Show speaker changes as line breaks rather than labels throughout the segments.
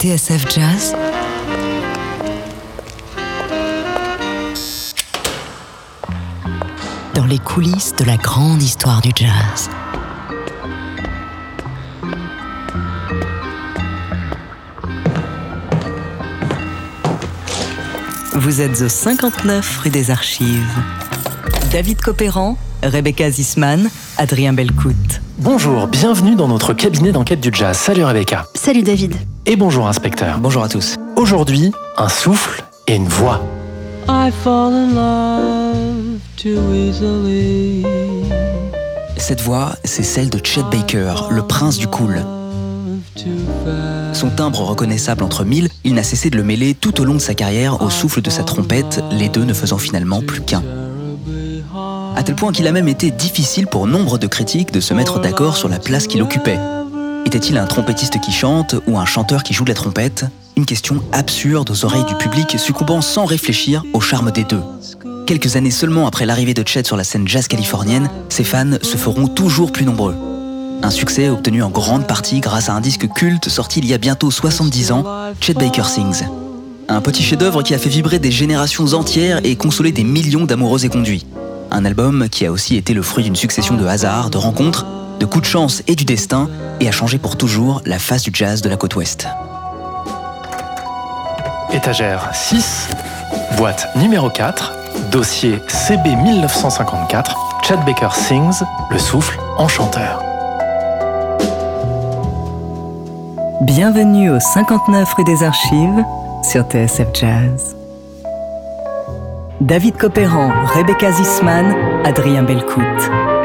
TSF Jazz Dans les coulisses de la grande histoire du jazz. Vous êtes au 59 rue des Archives. David Copéran, Rebecca Zisman, Adrien Belcout.
Bonjour, bienvenue dans notre cabinet d'enquête du jazz. Salut Rebecca.
Salut David.
Et bonjour inspecteur.
Bonjour à tous.
Aujourd'hui, un souffle et une voix. I fall in
love too easily. Cette voix, c'est celle de Chet Baker, le prince du cool. Son timbre reconnaissable entre mille, il n'a cessé de le mêler tout au long de sa carrière au souffle de sa trompette, les deux ne faisant finalement plus qu'un. À tel point qu'il a même été difficile pour nombre de critiques de se mettre d'accord sur la place qu'il occupait. Était-il un trompettiste qui chante ou un chanteur qui joue de la trompette Une question absurde aux oreilles du public succombant sans réfléchir au charme des deux. Quelques années seulement après l'arrivée de Chet sur la scène jazz californienne, ses fans se feront toujours plus nombreux. Un succès obtenu en grande partie grâce à un disque culte sorti il y a bientôt 70 ans, Chet Baker Sings. Un petit chef-d'œuvre qui a fait vibrer des générations entières et consoler des millions d'amoureux éconduits. Un album qui a aussi été le fruit d'une succession de hasards, de rencontres, de coups de chance et du destin, et a changé pour toujours la face du jazz de la côte ouest.
Étagère 6, boîte numéro 4, dossier CB 1954, Chad Baker Sings, Le souffle enchanteur.
Bienvenue au 59 rue des Archives sur TSF Jazz. David Copéran, Rebecca Zisman, Adrien Belcout.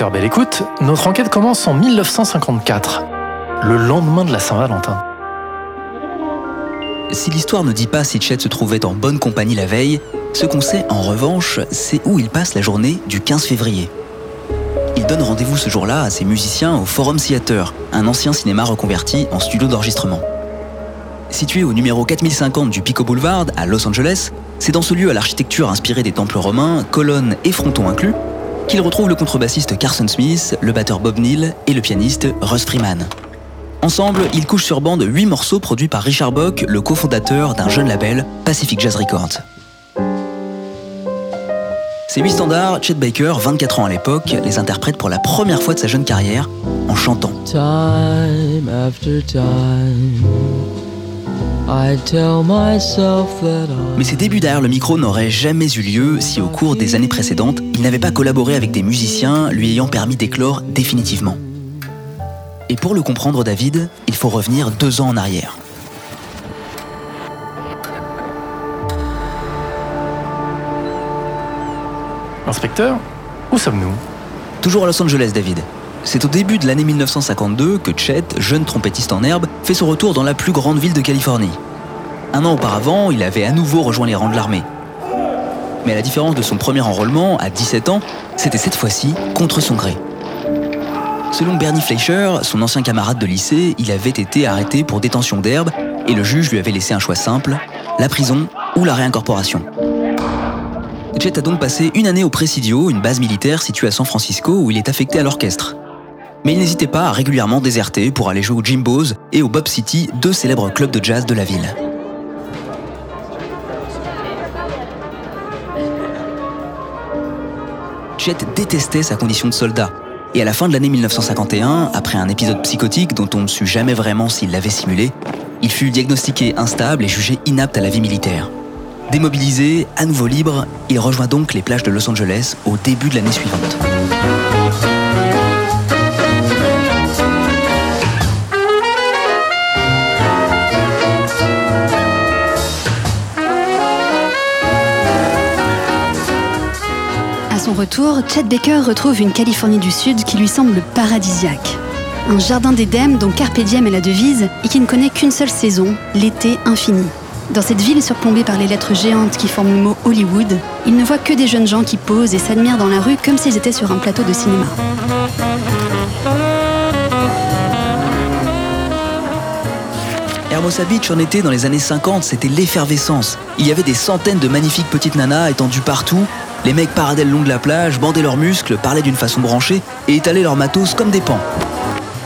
Belle Écoute, notre enquête commence en 1954, le lendemain de la Saint-Valentin.
Si l'histoire ne dit pas si Chet se trouvait en bonne compagnie la veille, ce qu'on sait en revanche, c'est où il passe la journée du 15 février. Il donne rendez-vous ce jour-là à ses musiciens au Forum Theater, un ancien cinéma reconverti en studio d'enregistrement. Situé au numéro 4050 du Pico Boulevard à Los Angeles, c'est dans ce lieu à l'architecture inspirée des temples romains, colonnes et frontons inclus, qu'il retrouve le contrebassiste Carson Smith, le batteur Bob Neal et le pianiste Russ Freeman. Ensemble, ils couchent sur bande 8 morceaux produits par Richard Bock, le cofondateur d'un jeune label, Pacific Jazz Records. Ces huit standards, Chet Baker, 24 ans à l'époque, les interprète pour la première fois de sa jeune carrière en chantant. Mais ses débuts derrière le micro n'auraient jamais eu lieu si au cours des années précédentes, il n'avait pas collaboré avec des musiciens lui ayant permis d'éclore définitivement. Et pour le comprendre, David, il faut revenir deux ans en arrière.
Inspecteur, où sommes-nous?
Toujours à Los Angeles, David. C'est au début de l'année 1952 que Chet, jeune trompettiste en herbe, fait son retour dans la plus grande ville de Californie. Un an auparavant, il avait à nouveau rejoint les rangs de l'armée. Mais à la différence de son premier enrôlement, à 17 ans, c'était cette fois-ci contre son gré. Selon Bernie Fleischer, son ancien camarade de lycée, il avait été arrêté pour détention d'herbe et le juge lui avait laissé un choix simple, la prison ou la réincorporation. Chet a donc passé une année au Presidio, une base militaire située à San Francisco où il est affecté à l'orchestre. Mais il n'hésitait pas à régulièrement déserter pour aller jouer au Jimbo's et au Bob City, deux célèbres clubs de jazz de la ville. Chet détestait sa condition de soldat. Et à la fin de l'année 1951, après un épisode psychotique dont on ne sut jamais vraiment s'il l'avait simulé, il fut diagnostiqué instable et jugé inapte à la vie militaire. Démobilisé, à nouveau libre, il rejoint donc les plages de Los Angeles au début de l'année suivante.
Son retour, Chad Baker retrouve une Californie du Sud qui lui semble paradisiaque. Un jardin d'Éden dont Carpe Diem est la devise et qui ne connaît qu'une seule saison, l'été infini. Dans cette ville surplombée par les lettres géantes qui forment le mot Hollywood, il ne voit que des jeunes gens qui posent et s'admirent dans la rue comme s'ils étaient sur un plateau de cinéma.
Hermosa en été dans les années 50, c'était l'effervescence. Il y avait des centaines de magnifiques petites nanas étendues partout. Les mecs paradaient le long de la plage, bandaient leurs muscles, parlaient d'une façon branchée et étalaient leurs matos comme des pans.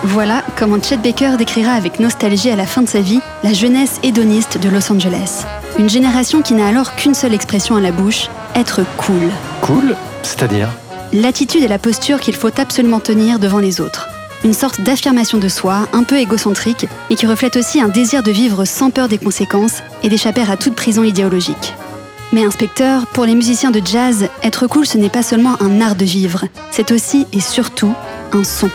Voilà comment Chet Baker décrira avec nostalgie à la fin de sa vie la jeunesse hédoniste de Los Angeles. Une génération qui n'a alors qu'une seule expression à la bouche, être cool.
Cool C'est-à-dire
L'attitude et la posture qu'il faut absolument tenir devant les autres. Une sorte d'affirmation de soi, un peu égocentrique, et qui reflète aussi un désir de vivre sans peur des conséquences et d'échapper à toute prison idéologique. Mais inspecteur, pour les musiciens de jazz, être cool ce n'est pas seulement un art de vivre, c'est aussi et surtout un son.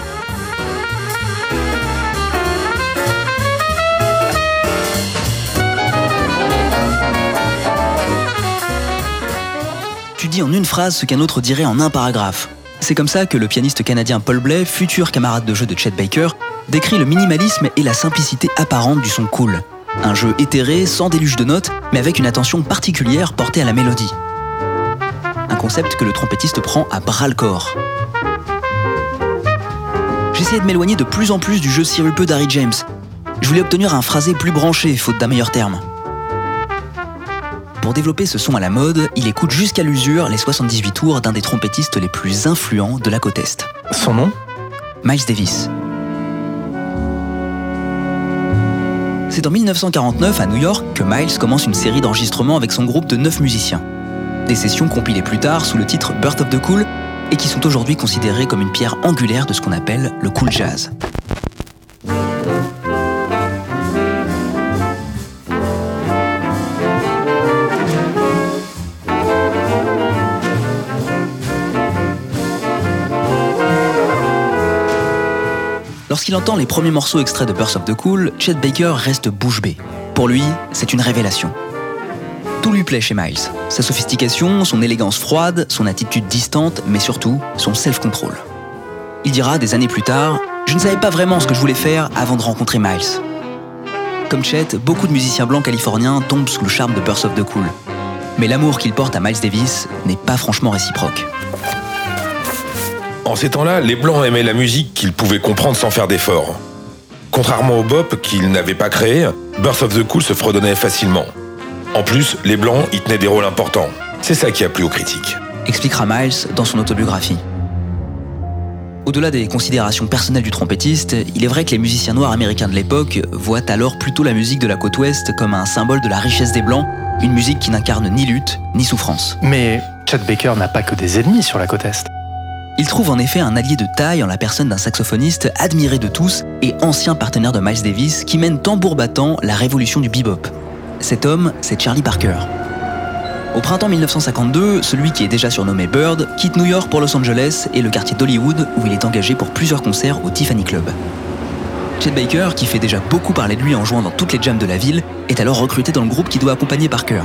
dit en une phrase ce qu'un autre dirait en un paragraphe. C'est comme ça que le pianiste canadien Paul Blais, futur camarade de jeu de Chet Baker, décrit le minimalisme et la simplicité apparente du son cool. Un jeu éthéré, sans déluge de notes, mais avec une attention particulière portée à la mélodie. Un concept que le trompettiste prend à bras le corps. J'essayais de m'éloigner de plus en plus du jeu sirupeux d'Harry James. Je voulais obtenir un phrasé plus branché, faute d'un meilleur terme. Pour développer ce son à la mode, il écoute jusqu'à l'usure les 78 tours d'un des trompettistes les plus influents de la côte Est.
Son nom?
Miles Davis. C'est en 1949 à New York que Miles commence une série d'enregistrements avec son groupe de 9 musiciens. Des sessions compilées plus tard sous le titre Birth of the Cool et qui sont aujourd'hui considérées comme une pierre angulaire de ce qu'on appelle le cool jazz. Lorsqu'il entend les premiers morceaux extraits de Burst of the Cool, Chet Baker reste bouche bée. Pour lui, c'est une révélation. Tout lui plaît chez Miles. Sa sophistication, son élégance froide, son attitude distante, mais surtout son self-control. Il dira des années plus tard Je ne savais pas vraiment ce que je voulais faire avant de rencontrer Miles. Comme Chet, beaucoup de musiciens blancs californiens tombent sous le charme de Burst of the Cool. Mais l'amour qu'il porte à Miles Davis n'est pas franchement réciproque.
En ces temps-là, les Blancs aimaient la musique qu'ils pouvaient comprendre sans faire d'efforts. Contrairement au bop qu'ils n'avaient pas créé, Birth of the Cool se fredonnait facilement. En plus, les Blancs y tenaient des rôles importants. C'est ça qui a plu aux critiques.
Expliquera Miles dans son autobiographie. Au-delà des considérations personnelles du trompettiste, il est vrai que les musiciens noirs américains de l'époque voient alors plutôt la musique de la côte ouest comme un symbole de la richesse des Blancs, une musique qui n'incarne ni lutte ni souffrance.
Mais Chad Baker n'a pas que des ennemis sur la côte est.
Il trouve en effet un allié de taille en la personne d'un saxophoniste admiré de tous et ancien partenaire de Miles Davis qui mène tambour battant la révolution du bebop. Cet homme, c'est Charlie Parker. Au printemps 1952, celui qui est déjà surnommé Bird quitte New York pour Los Angeles et le quartier d'Hollywood où il est engagé pour plusieurs concerts au Tiffany Club. Chet Baker, qui fait déjà beaucoup parler de lui en jouant dans toutes les jams de la ville, est alors recruté dans le groupe qui doit accompagner Parker.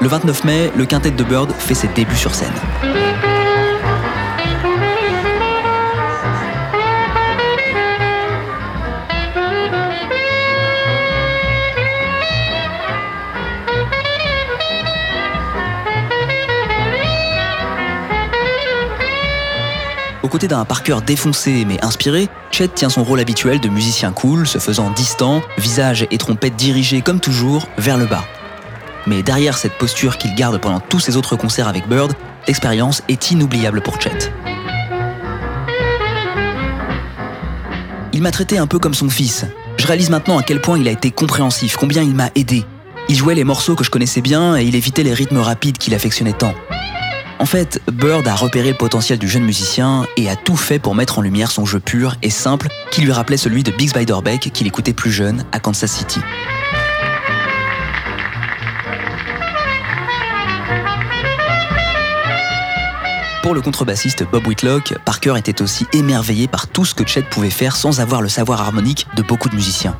Le 29 mai, le quintet de Bird fait ses débuts sur scène. Aux côtés d'un Parker défoncé mais inspiré, Chet tient son rôle habituel de musicien cool, se faisant distant, visage et trompette dirigés comme toujours vers le bas. Mais derrière cette posture qu'il garde pendant tous ses autres concerts avec Bird, l'expérience est inoubliable pour Chet. Il m'a traité un peu comme son fils. Je réalise maintenant à quel point il a été compréhensif, combien il m'a aidé. Il jouait les morceaux que je connaissais bien et il évitait les rythmes rapides qu'il affectionnait tant. En fait, Bird a repéré le potentiel du jeune musicien et a tout fait pour mettre en lumière son jeu pur et simple qui lui rappelait celui de Biggs Beiderbecke qu'il écoutait plus jeune à Kansas City. Pour le contrebassiste Bob Whitlock, Parker était aussi émerveillé par tout ce que Chet pouvait faire sans avoir le savoir harmonique de beaucoup de musiciens.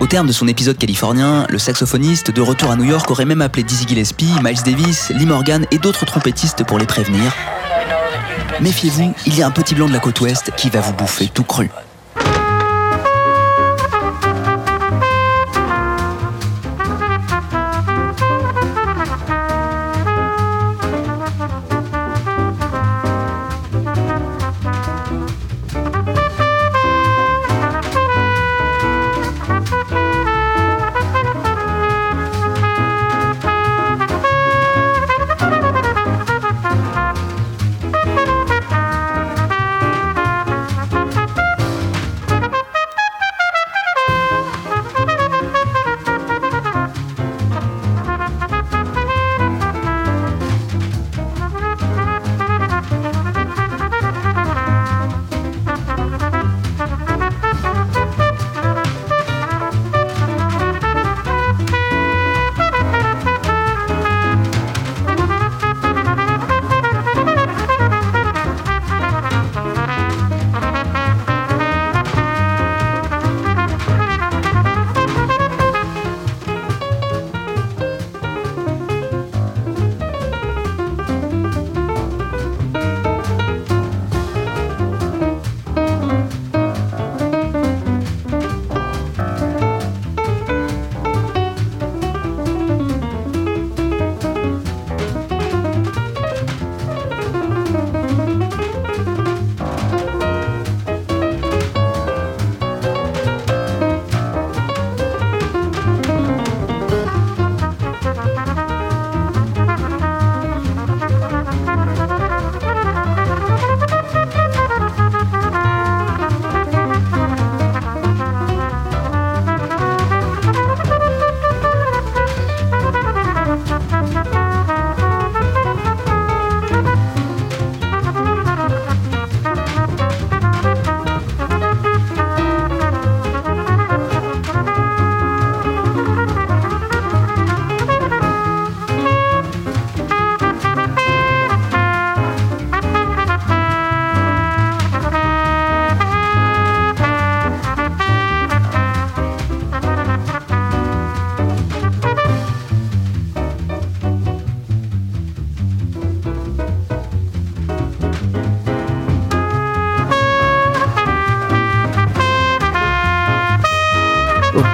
Au terme de son épisode californien, le saxophoniste, de retour à New York, aurait même appelé Dizzy Gillespie, Miles Davis, Lee Morgan et d'autres trompettistes pour les prévenir. Méfiez-vous, il y a un petit blanc de la côte ouest qui va vous bouffer tout cru.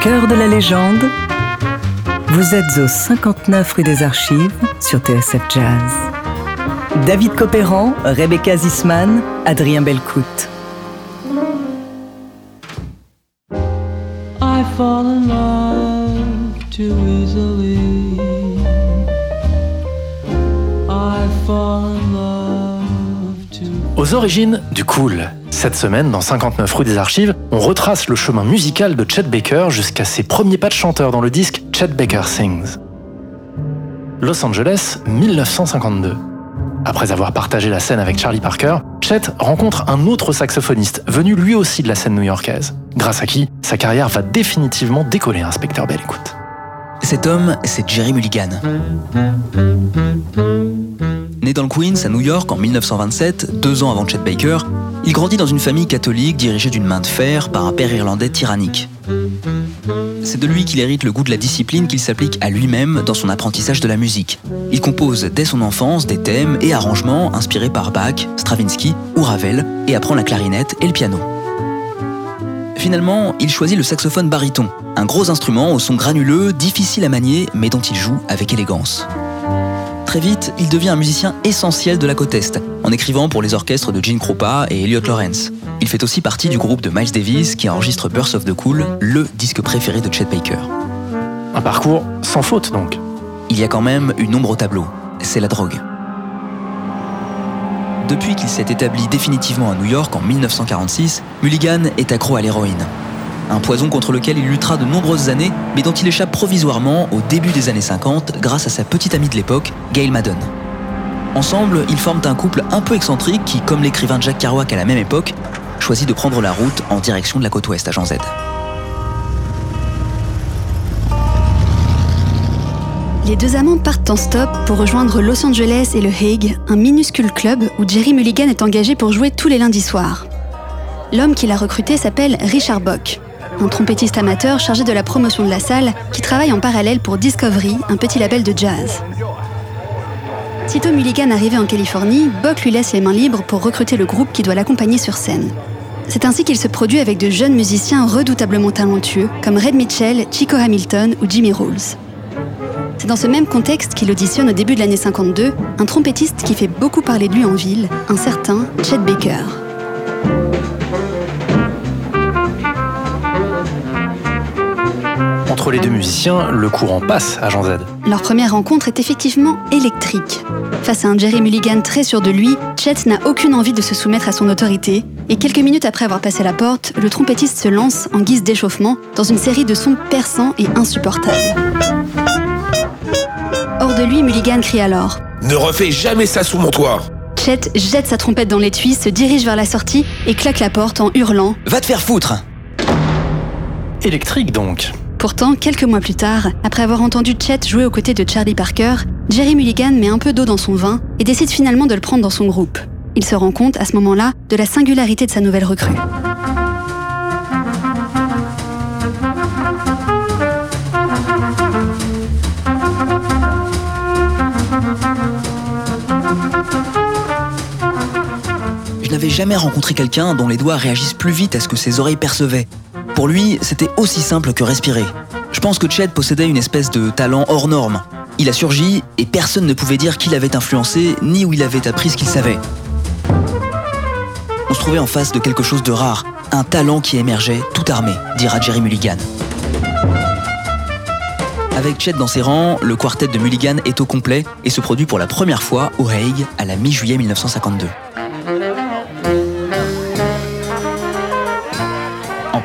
Cœur de la légende, vous êtes au 59 rue des Archives sur TSF Jazz. David Copéran, Rebecca Zisman, Adrien Belcout.
I fall in love
Aux origines du cool. Cette semaine, dans 59 rue des Archives, on retrace le chemin musical de Chet Baker jusqu'à ses premiers pas de chanteur dans le disque Chet Baker Sings. Los Angeles, 1952. Après avoir partagé la scène avec Charlie Parker, Chet rencontre un autre saxophoniste venu lui aussi de la scène new-yorkaise, grâce à qui sa carrière va définitivement décoller, inspecteur Bell. Écoute.
Cet homme, c'est Jerry Mulligan. Né dans le Queens, à New York, en 1927, deux ans avant Chet Baker, il grandit dans une famille catholique dirigée d'une main de fer par un père irlandais tyrannique. C'est de lui qu'il hérite le goût de la discipline qu'il s'applique à lui-même dans son apprentissage de la musique. Il compose dès son enfance des thèmes et arrangements inspirés par Bach, Stravinsky ou Ravel et apprend la clarinette et le piano. Finalement, il choisit le saxophone baryton, un gros instrument au son granuleux, difficile à manier, mais dont il joue avec élégance. Très vite, il devient un musicien essentiel de la côte Est, en écrivant pour les orchestres de Gene Krupa et Elliot Lawrence. Il fait aussi partie du groupe de Miles Davis qui enregistre Burst of the Cool, le disque préféré de Chet Baker.
Un parcours sans faute donc.
Il y a quand même une ombre au tableau, c'est la drogue. Depuis qu'il s'est établi définitivement à New York en 1946, Mulligan est accro à l'héroïne. Un poison contre lequel il luttera de nombreuses années, mais dont il échappe provisoirement au début des années 50 grâce à sa petite amie de l'époque, Gail Madden. Ensemble, ils forment un couple un peu excentrique qui, comme l'écrivain Jack Kerouac à la même époque, choisit de prendre la route en direction de la côte ouest à Jean Z.
Les deux amants partent en stop pour rejoindre Los Angeles et le Hague, un minuscule club où Jerry Mulligan est engagé pour jouer tous les lundis soirs. L'homme qu'il a recruté s'appelle Richard Bock un trompettiste amateur chargé de la promotion de la salle qui travaille en parallèle pour Discovery, un petit label de jazz. Sitôt Mulligan arrivé en Californie, Buck lui laisse les mains libres pour recruter le groupe qui doit l'accompagner sur scène. C'est ainsi qu'il se produit avec de jeunes musiciens redoutablement talentueux comme Red Mitchell, Chico Hamilton ou Jimmy Rolls. C'est dans ce même contexte qu'il auditionne au début de l'année 52 un trompettiste qui fait beaucoup parler de lui en ville, un certain Chet Baker.
Entre les deux musiciens, le courant passe à Jean Z.
Leur première rencontre est effectivement électrique. Face à un Jerry Mulligan très sûr de lui, Chet n'a aucune envie de se soumettre à son autorité, et quelques minutes après avoir passé la porte, le trompettiste se lance en guise d'échauffement dans une série de sons perçants et insupportables. Hors de lui, Mulligan crie alors
Ne refais jamais ça sous mon toit
Chet jette sa trompette dans l'étui, se dirige vers la sortie et claque la porte en hurlant
Va te faire foutre
Électrique donc.
Pourtant, quelques mois plus tard, après avoir entendu Chet jouer aux côtés de Charlie Parker, Jerry Mulligan met un peu d'eau dans son vin et décide finalement de le prendre dans son groupe. Il se rend compte à ce moment-là de la singularité de sa nouvelle recrue.
Je n'avais jamais rencontré quelqu'un dont les doigts réagissent plus vite à ce que ses oreilles percevaient. Pour lui, c'était aussi simple que respirer. Je pense que Chet possédait une espèce de talent hors norme. Il a surgi et personne ne pouvait dire qui l'avait influencé ni où il avait appris ce qu'il savait. On se trouvait en face de quelque chose de rare, un talent qui émergeait tout armé, dira Jerry Mulligan. Avec Chet dans ses rangs, le quartet de Mulligan est au complet et se produit pour la première fois au Hague à la mi-juillet 1952.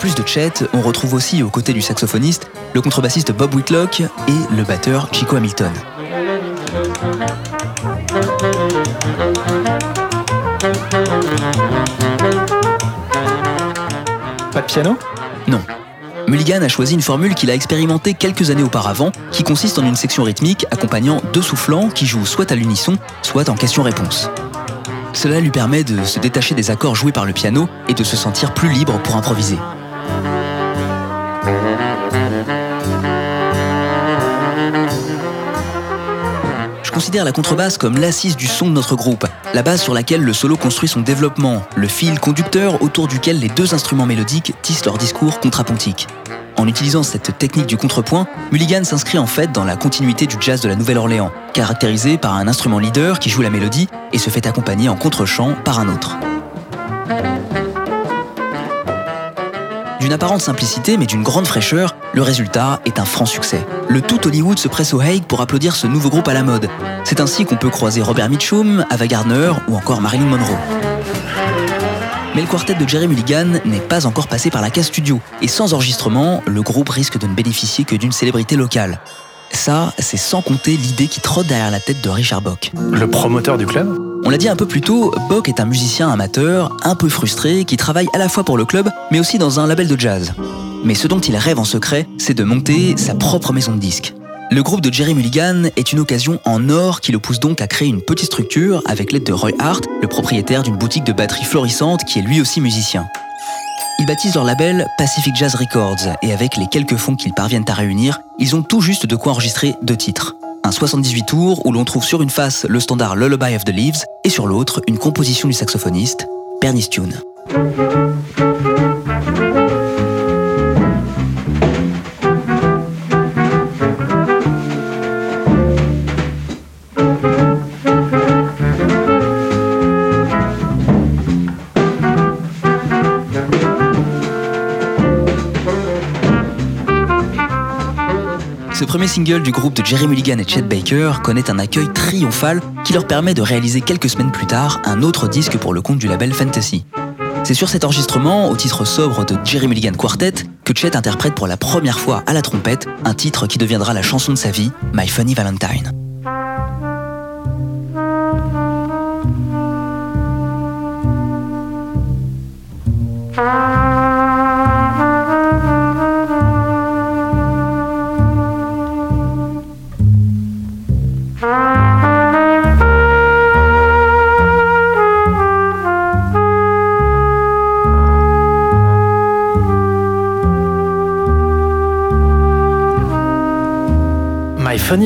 Plus de Chet, on retrouve aussi aux côtés du saxophoniste le contrebassiste Bob Whitlock et le batteur Chico Hamilton.
Pas de piano?
Non. Mulligan a choisi une formule qu'il a expérimentée quelques années auparavant, qui consiste en une section rythmique accompagnant deux soufflants qui jouent soit à l'unisson, soit en question-réponse. Cela lui permet de se détacher des accords joués par le piano et de se sentir plus libre pour improviser. Considère la contrebasse comme l'assise du son de notre groupe, la base sur laquelle le solo construit son développement, le fil conducteur autour duquel les deux instruments mélodiques tissent leur discours contrapuntique. En utilisant cette technique du contrepoint, Mulligan s'inscrit en fait dans la continuité du jazz de la Nouvelle-Orléans, caractérisé par un instrument leader qui joue la mélodie et se fait accompagner en contre-champ par un autre. D'une apparente simplicité mais d'une grande fraîcheur, le résultat est un franc succès. Le tout Hollywood se presse au Hague pour applaudir ce nouveau groupe à la mode. C'est ainsi qu'on peut croiser Robert Mitchum, Ava Gardner ou encore Marilyn Monroe. Mais le quartet de Jerry Mulligan n'est pas encore passé par la case studio, et sans enregistrement, le groupe risque de ne bénéficier que d'une célébrité locale. Ça, c'est sans compter l'idée qui trotte derrière la tête de Richard Bock.
Le promoteur du club
On l'a dit un peu plus tôt, Bock est un musicien amateur, un peu frustré, qui travaille à la fois pour le club, mais aussi dans un label de jazz. Mais ce dont il rêve en secret, c'est de monter sa propre maison de disques. Le groupe de Jerry Mulligan est une occasion en or qui le pousse donc à créer une petite structure avec l'aide de Roy Hart, le propriétaire d'une boutique de batterie florissante qui est lui aussi musicien. Ils baptisent leur label Pacific Jazz Records et avec les quelques fonds qu'ils parviennent à réunir, ils ont tout juste de quoi enregistrer deux titres. Un 78 tours où l'on trouve sur une face le standard Lullaby of the Leaves et sur l'autre une composition du saxophoniste, Bernie Tune. Premier single du groupe de Jerry Mulligan et Chet Baker connaît un accueil triomphal qui leur permet de réaliser quelques semaines plus tard un autre disque pour le compte du label Fantasy. C'est sur cet enregistrement, au titre sobre de Jerry Mulligan Quartet, que Chet interprète pour la première fois à la trompette un titre qui deviendra la chanson de sa vie, My Funny Valentine.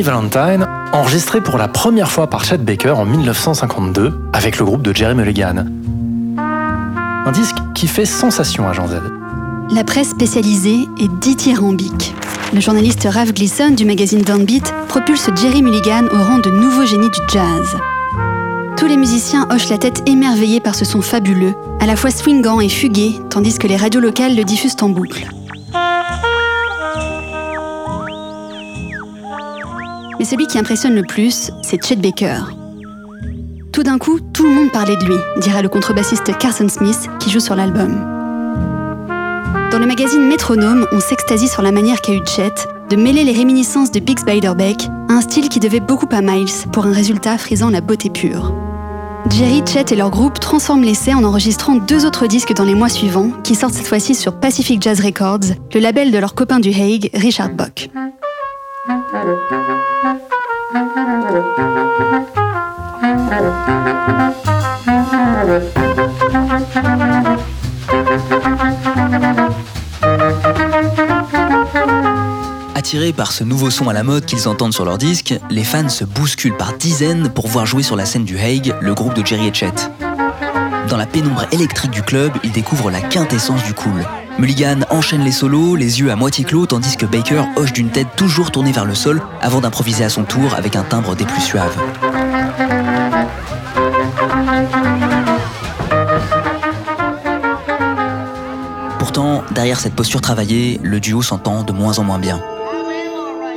Valentine, enregistré pour la première fois par Chet Baker en 1952 avec le groupe de Jerry Mulligan. Un disque qui fait sensation à Jean Z.
La presse spécialisée est dithyrambique. Le journaliste Ralph Gleason du magazine Downbeat propulse Jerry Mulligan au rang de nouveau génie du jazz. Tous les musiciens hochent la tête émerveillés par ce son fabuleux, à la fois swingant et fugué, tandis que les radios locales le diffusent en boucle. Mais celui qui impressionne le plus, c'est Chet Baker. Tout d'un coup, tout le monde parlait de lui, dira le contrebassiste Carson Smith qui joue sur l'album. Dans le magazine Métronome, on s'extasie sur la manière qu'a eu Chet de mêler les réminiscences de Bix Beiderbecke à un style qui devait beaucoup à Miles pour un résultat frisant la beauté pure. Jerry, Chet et leur groupe transforment l'essai en enregistrant deux autres disques dans les mois suivants, qui sortent cette fois-ci sur Pacific Jazz Records, le label de leur copain du Hague, Richard Bock.
Par ce nouveau son à la mode qu'ils entendent sur leur disque, les fans se bousculent par dizaines pour voir jouer sur la scène du Hague le groupe de Jerry et Chet. Dans la pénombre électrique du club, ils découvrent la quintessence du cool. Mulligan enchaîne les solos, les yeux à moitié clos, tandis que Baker hoche d'une tête toujours tournée vers le sol avant d'improviser à son tour avec un timbre des plus suaves. Pourtant, derrière cette posture travaillée, le duo s'entend de moins en moins bien.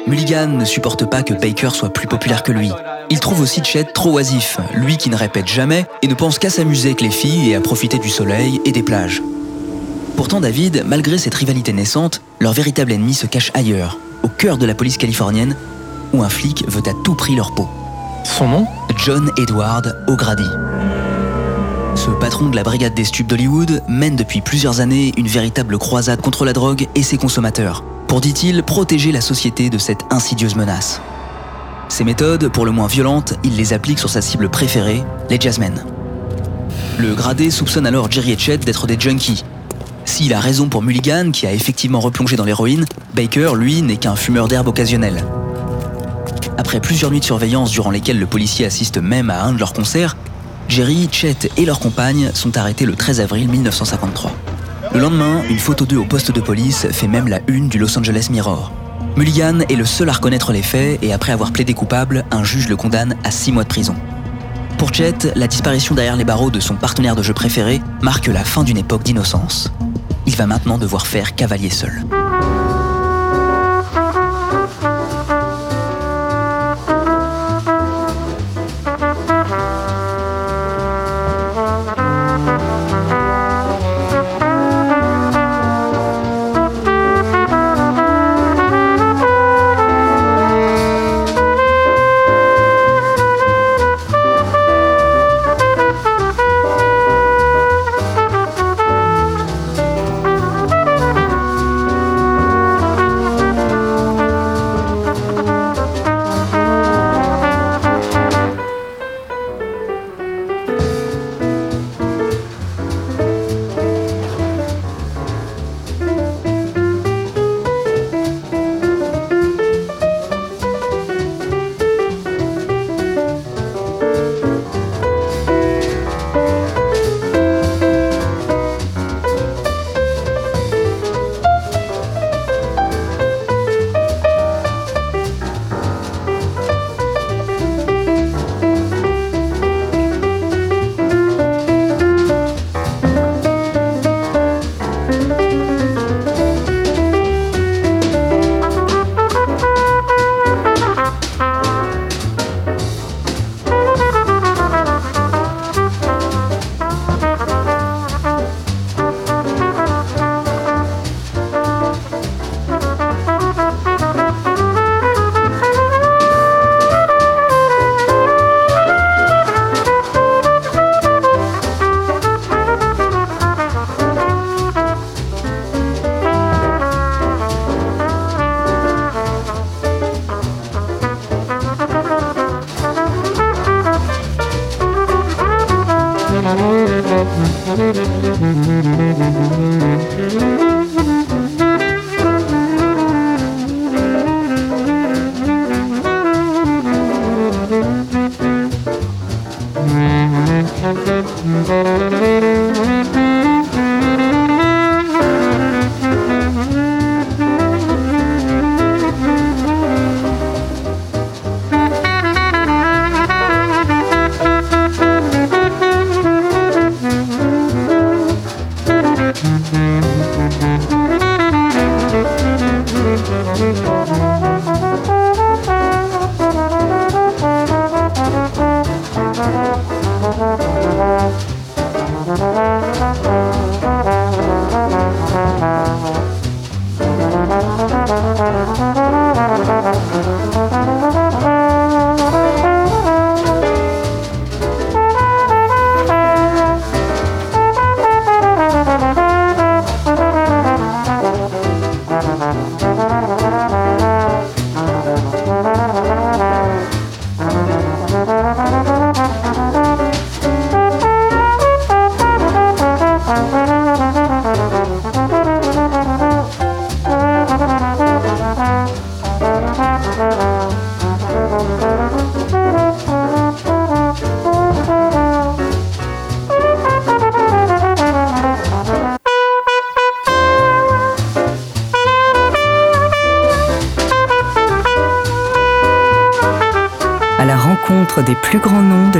Mulligan ne supporte pas que Baker soit plus populaire que lui. Il trouve aussi Chet trop oisif, lui qui ne répète jamais et ne pense qu'à s'amuser avec les filles et à profiter du soleil et des plages. Pourtant David, malgré cette rivalité naissante, leur véritable ennemi se cache ailleurs, au cœur de la police californienne, où un flic veut à tout prix leur peau.
Son nom?
John Edward O'Grady. Ce patron de la brigade des stupes d'Hollywood mène depuis plusieurs années une véritable croisade contre la drogue et ses consommateurs, pour, dit-il, protéger la société de cette insidieuse menace. Ces méthodes, pour le moins violentes, il les applique sur sa cible préférée, les jazzmen. Le gradé soupçonne alors Jerry et Chet d'être des junkies. S'il a raison pour Mulligan, qui a effectivement replongé dans l'héroïne, Baker, lui, n'est qu'un fumeur d'herbe occasionnel. Après plusieurs nuits de surveillance durant lesquelles le policier assiste même à un de leurs concerts, Jerry, Chet et leur compagne sont arrêtés le 13 avril 1953. Le lendemain, une photo d'eux au poste de police fait même la une du Los Angeles Mirror. Mulligan est le seul à reconnaître les faits et après avoir plaidé coupable, un juge le condamne à 6 mois de prison. Pour Chet, la disparition derrière les barreaux de son partenaire de jeu préféré marque la fin d'une époque d'innocence. Il va maintenant devoir faire cavalier seul.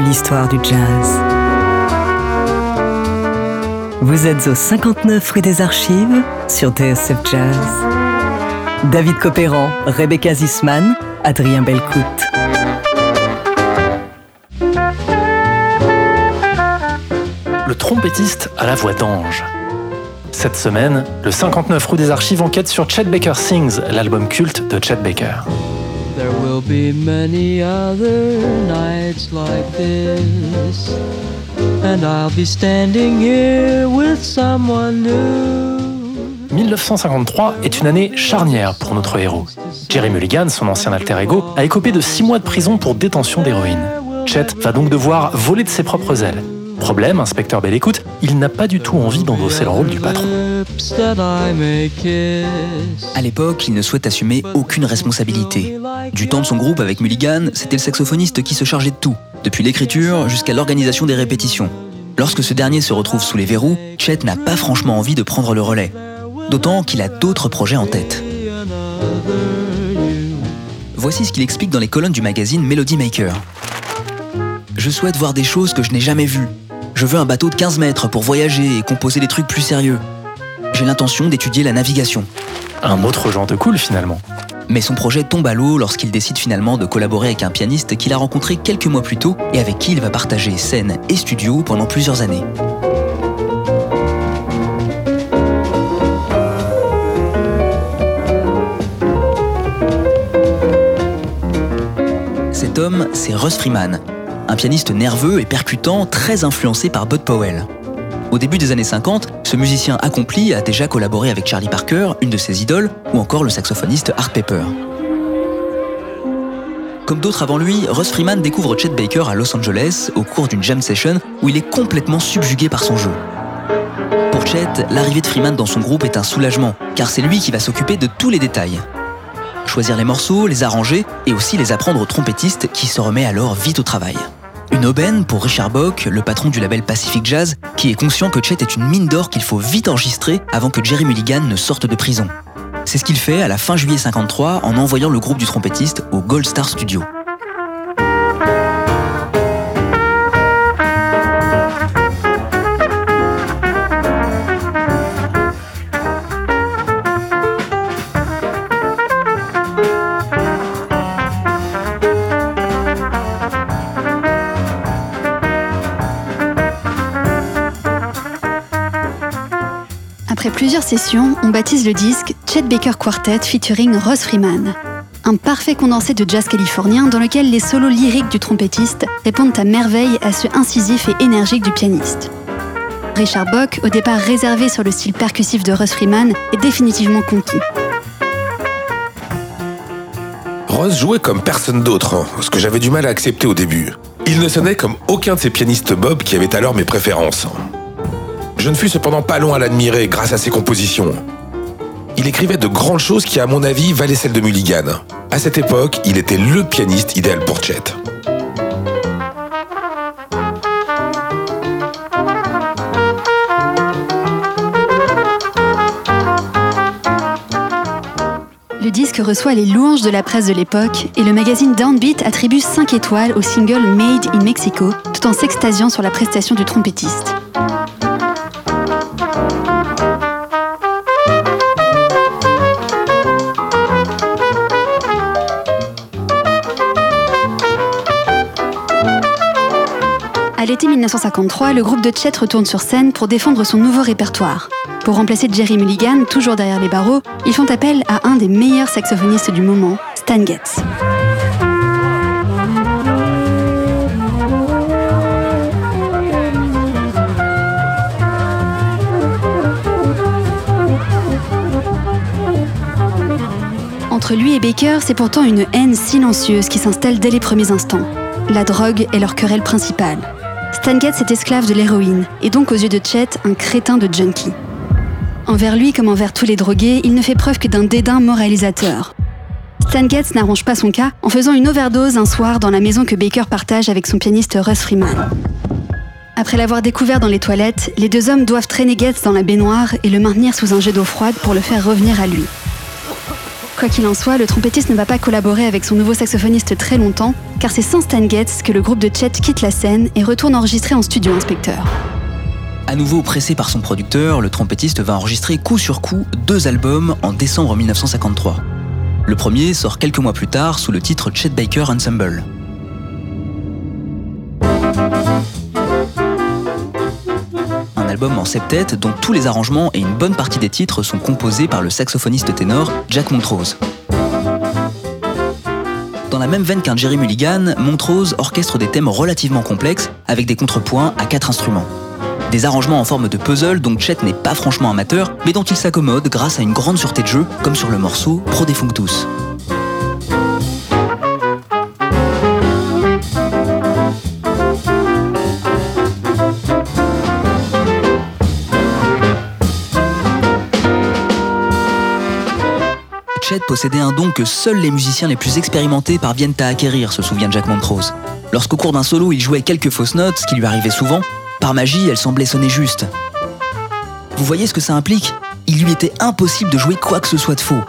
L'histoire du jazz. Vous êtes au 59 rue des Archives sur TSF Jazz. David Copéran, Rebecca Zisman, Adrien Belcout.
Le trompettiste a la voix d'ange. Cette semaine, le 59 rue des Archives enquête sur Chet Baker Sings, l'album culte de Chet Baker. There will be many other nights like this, and I'll be standing here with someone new. 1953 est une année charnière pour notre héros. Jerry Mulligan, son ancien alter ego, a écopé de 6 mois de prison pour détention d'héroïne. Chet va donc devoir voler de ses propres ailes. Problème, inspecteur Bell écoute, il n'a pas du tout envie d'endosser le rôle du patron.
À l'époque, il ne souhaite assumer aucune responsabilité. Du temps de son groupe avec Mulligan, c'était le saxophoniste qui se chargeait de tout, depuis l'écriture jusqu'à l'organisation des répétitions. Lorsque ce dernier se retrouve sous les verrous, Chet n'a pas franchement envie de prendre le relais. D'autant qu'il a d'autres projets en tête. Voici ce qu'il explique dans les colonnes du magazine Melody Maker. Je souhaite voir des choses que je n'ai jamais vues, je veux un bateau de 15 mètres pour voyager et composer des trucs plus sérieux. J'ai l'intention d'étudier la navigation.
Un autre genre de cool finalement.
Mais son projet tombe à l'eau lorsqu'il décide finalement de collaborer avec un pianiste qu'il a rencontré quelques mois plus tôt et avec qui il va partager scène et studio pendant plusieurs années. Cet homme, c'est Russ Freeman, un pianiste nerveux et percutant très influencé par Bud Powell. Au début des années 50, ce musicien accompli a déjà collaboré avec Charlie Parker, une de ses idoles, ou encore le saxophoniste Art Pepper. Comme d'autres avant lui, Russ Freeman découvre Chet Baker à Los Angeles au cours d'une jam session où il est complètement subjugué par son jeu. Pour Chet, l'arrivée de Freeman dans son groupe est un soulagement, car c'est lui qui va s'occuper de tous les détails. Choisir les morceaux, les arranger et aussi les apprendre au trompettiste qui se remet alors vite au travail. Une aubaine pour Richard Bock, le patron du label Pacific Jazz, qui est conscient que Chet est une mine d'or qu'il faut vite enregistrer avant que Jerry Mulligan ne sorte de prison. C'est ce qu'il fait à la fin juillet 53 en envoyant le groupe du trompettiste au Gold Star Studio.
Après plusieurs sessions, on baptise le disque Chet Baker Quartet featuring Ross Freeman. Un parfait condensé de jazz californien dans lequel les solos lyriques du trompettiste répondent à merveille à ceux incisifs et énergiques du pianiste. Richard Bock, au départ réservé sur le style percussif de Russ Freeman, est définitivement conquis.
Ross jouait comme personne d'autre, hein, ce que j'avais du mal à accepter au début. Il ne sonnait comme aucun de ces pianistes Bob qui avaient alors mes préférences. Je ne fus cependant pas long à l'admirer grâce à ses compositions. Il écrivait de grandes choses qui, à mon avis, valaient celles de Mulligan. À cette époque, il était le pianiste idéal pour Chet.
Le disque reçoit les louanges de la presse de l'époque et le magazine Downbeat attribue 5 étoiles au single Made in Mexico tout en s'extasiant sur la prestation du trompettiste. 1953, le groupe de Chet retourne sur scène pour défendre son nouveau répertoire. Pour remplacer Jerry Mulligan, toujours derrière les barreaux, ils font appel à un des meilleurs saxophonistes du moment, Stan Getz. Entre lui et Baker, c'est pourtant une haine silencieuse qui s'installe dès les premiers instants. La drogue est leur querelle principale. Stan Getz est esclave de l'héroïne, et donc aux yeux de Chet, un crétin de junkie. Envers lui comme envers tous les drogués, il ne fait preuve que d'un dédain moralisateur. Stan Getz n'arrange pas son cas en faisant une overdose un soir dans la maison que Baker partage avec son pianiste Russ Freeman. Après l'avoir découvert dans les toilettes, les deux hommes doivent traîner Getz dans la baignoire et le maintenir sous un jet d'eau froide pour le faire revenir à lui. Quoi qu'il en soit, le trompettiste ne va pas collaborer avec son nouveau saxophoniste très longtemps, car c'est sans Stan Getz que le groupe de Chet quitte la scène et retourne enregistrer en studio inspecteur.
À nouveau pressé par son producteur, le trompettiste va enregistrer coup sur coup deux albums en décembre 1953. Le premier sort quelques mois plus tard sous le titre Chet Baker Ensemble. Un album en septet dont tous les arrangements et une bonne partie des titres sont composés par le saxophoniste ténor Jack Montrose. La même veine qu'un Jerry Mulligan, Montrose orchestre des thèmes relativement complexes avec des contrepoints à quatre instruments. Des arrangements en forme de puzzle dont Chet n'est pas franchement amateur, mais dont il s'accommode grâce à une grande sûreté de jeu, comme sur le morceau Pro Defunctus. Possédait un don que seuls les musiciens les plus expérimentés parviennent à acquérir, se souvient Jack Montrose. Lorsqu'au cours d'un solo il jouait quelques fausses notes, ce qui lui arrivait souvent, par magie, elles semblaient sonner juste. Vous voyez ce que ça implique? Il lui était impossible de jouer quoi que ce soit de faux.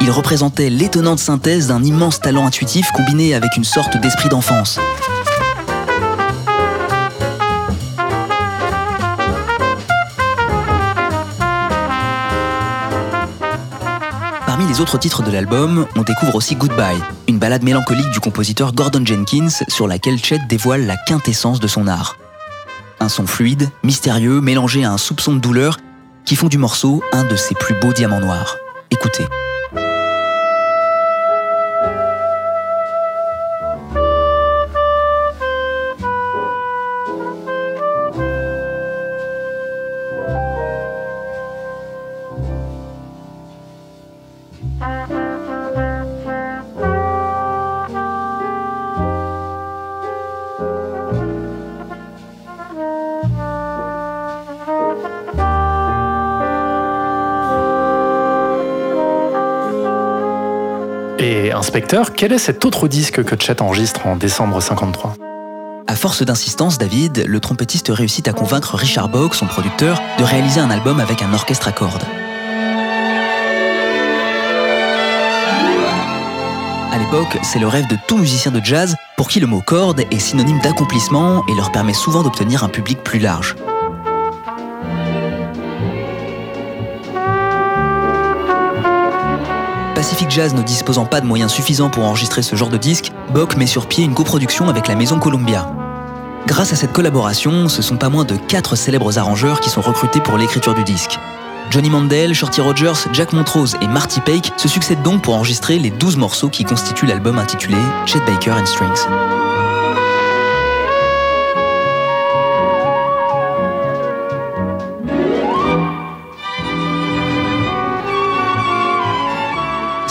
Il représentait l'étonnante synthèse d'un immense talent intuitif combiné avec une sorte d'esprit d'enfance. Les autres titres de l'album, on découvre aussi Goodbye, une balade mélancolique du compositeur Gordon Jenkins sur laquelle Chet dévoile la quintessence de son art. Un son fluide, mystérieux, mélangé à un soupçon de douleur qui font du morceau un de ses plus beaux diamants noirs. Écoutez.
Quel est cet autre disque que Chet enregistre en décembre 53
À force d'insistance, David, le trompettiste réussit à convaincre Richard Bock, son producteur, de réaliser un album avec un orchestre à cordes. À l'époque, c'est le rêve de tout musicien de jazz pour qui le mot corde est synonyme d'accomplissement et leur permet souvent d'obtenir un public plus large. Jazz ne disposant pas de moyens suffisants pour enregistrer ce genre de disque, Bock met sur pied une coproduction avec la maison Columbia. Grâce à cette collaboration, ce sont pas moins de quatre célèbres arrangeurs qui sont recrutés pour l'écriture du disque. Johnny Mandel, Shorty Rogers, Jack Montrose et Marty Peake se succèdent donc pour enregistrer les 12 morceaux qui constituent l'album intitulé Chet Baker and Strings.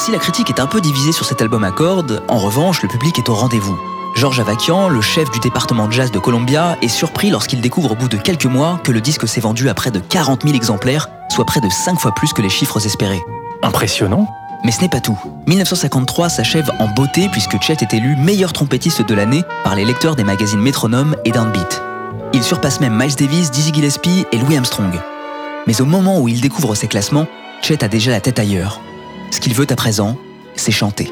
Si la critique est un peu divisée sur cet album à cordes, en revanche, le public est au rendez-vous. Georges Avakian, le chef du département de jazz de Columbia, est surpris lorsqu'il découvre au bout de quelques mois que le disque s'est vendu à près de 40 000 exemplaires, soit près de 5 fois plus que les chiffres espérés.
Impressionnant.
Mais ce n'est pas tout. 1953 s'achève en beauté puisque Chet est élu meilleur trompettiste de l'année par les lecteurs des magazines Metronome et Downbeat. Il surpasse même Miles Davis, Dizzy Gillespie et Louis Armstrong. Mais au moment où il découvre ces classements, Chet a déjà la tête ailleurs. Ce qu'il veut à présent, c'est chanter.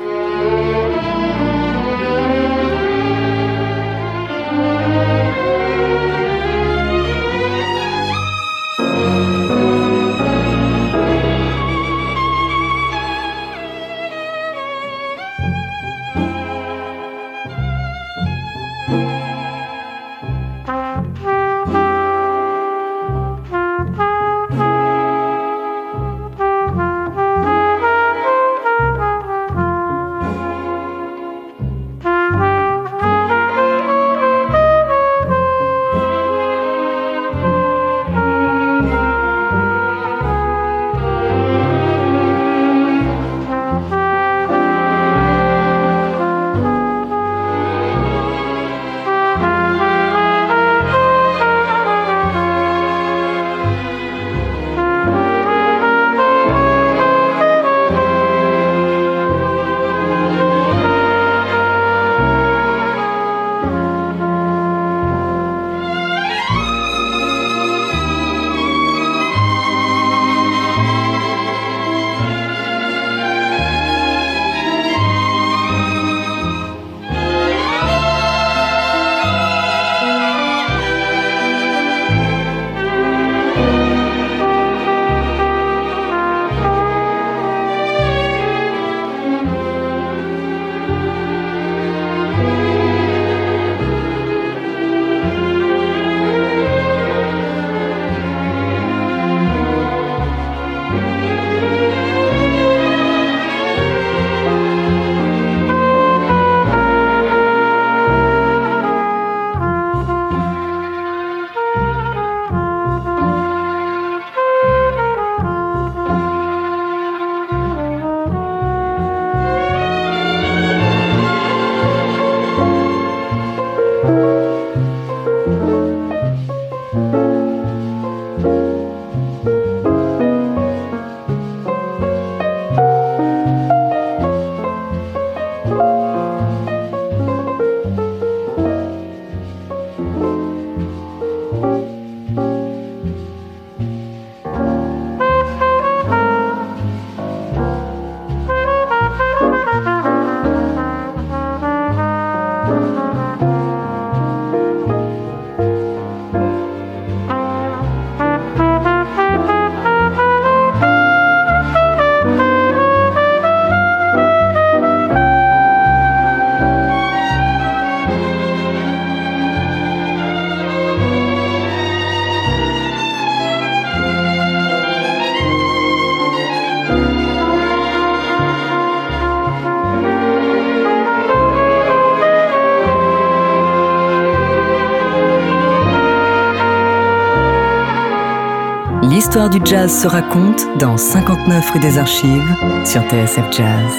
L'histoire du jazz se raconte dans 59 rue des Archives sur TSF Jazz.